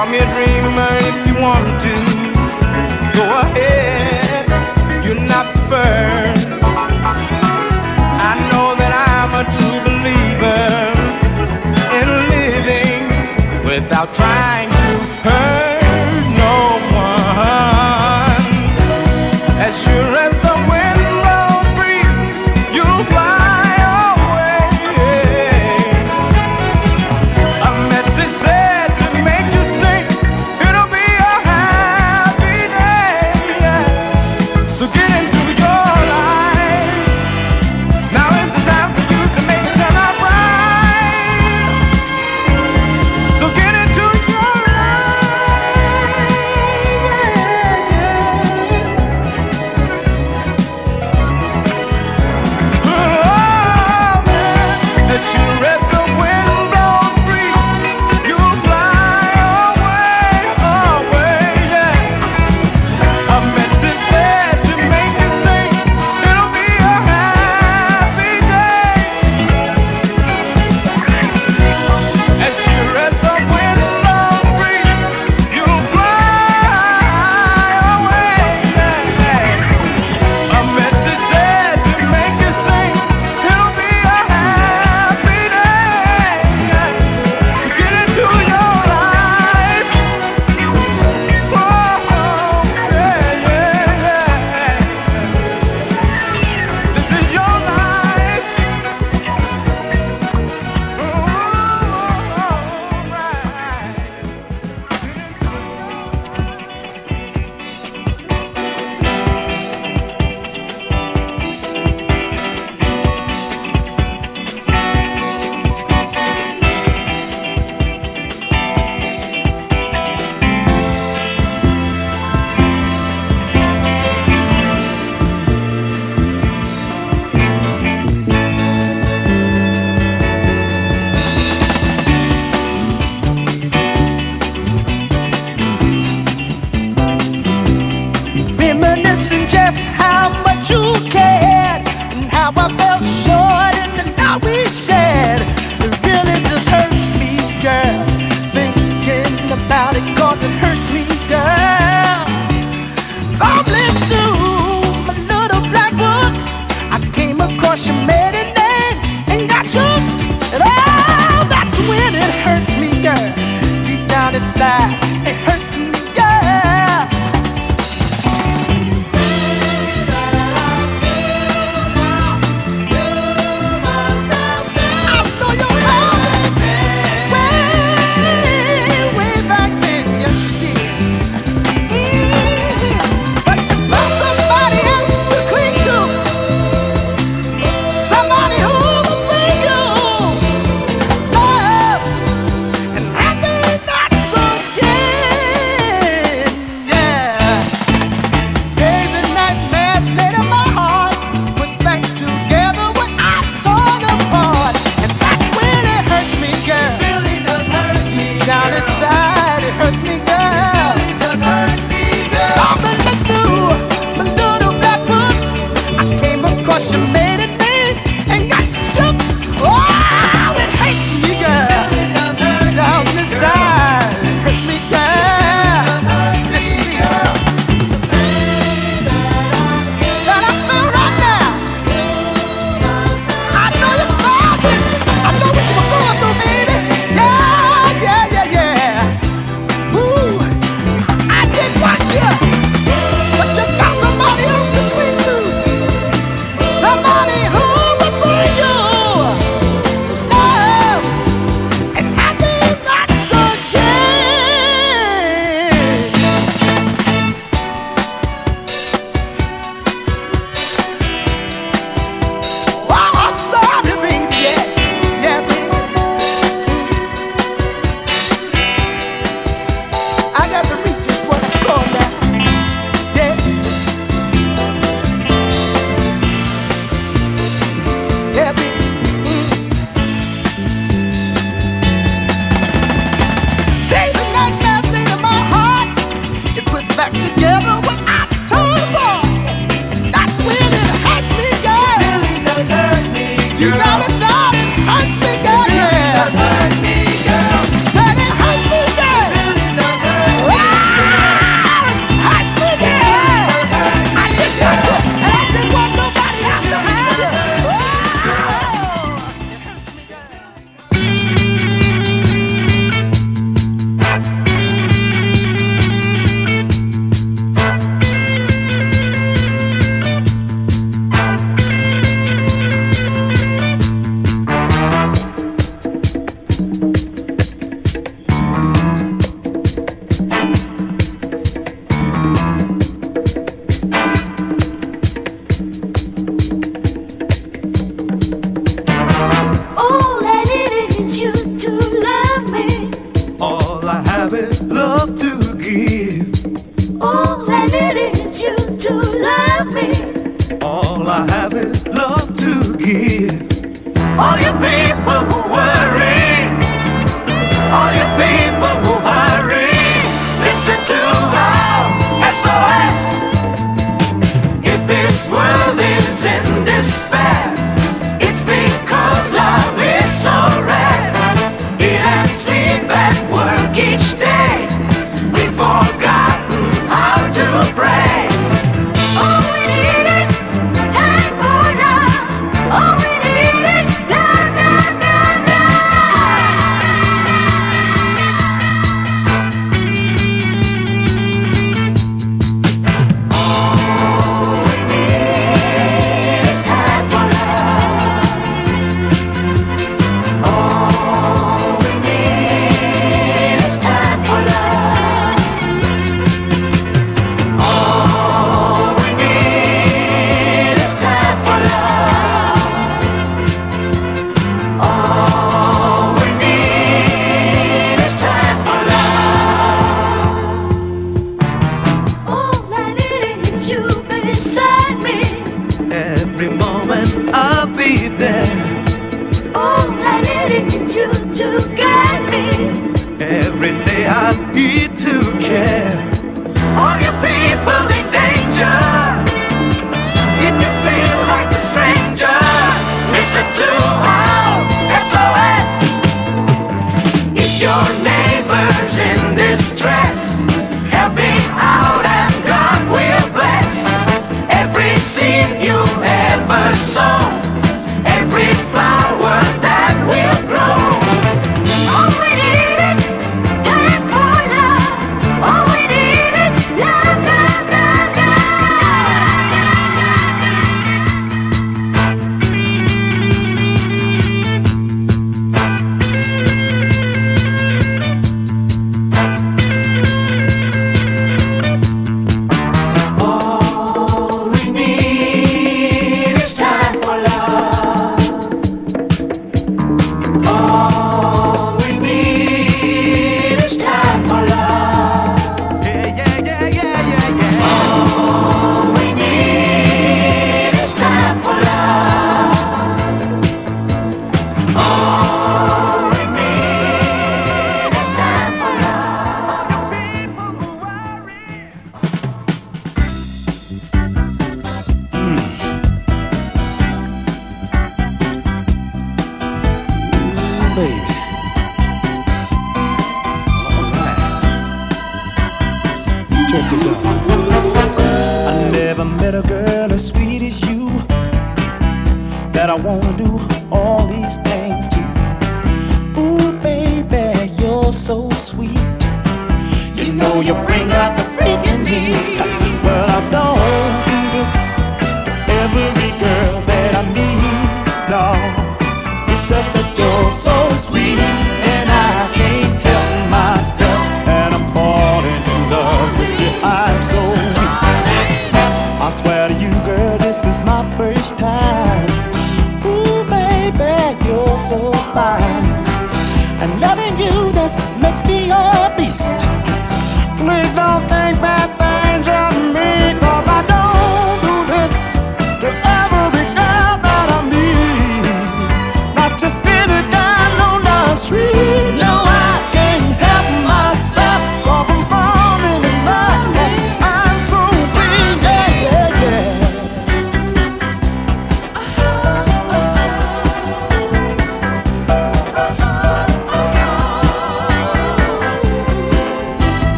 Come here, dream.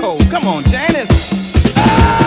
Come on, Janice. Yes,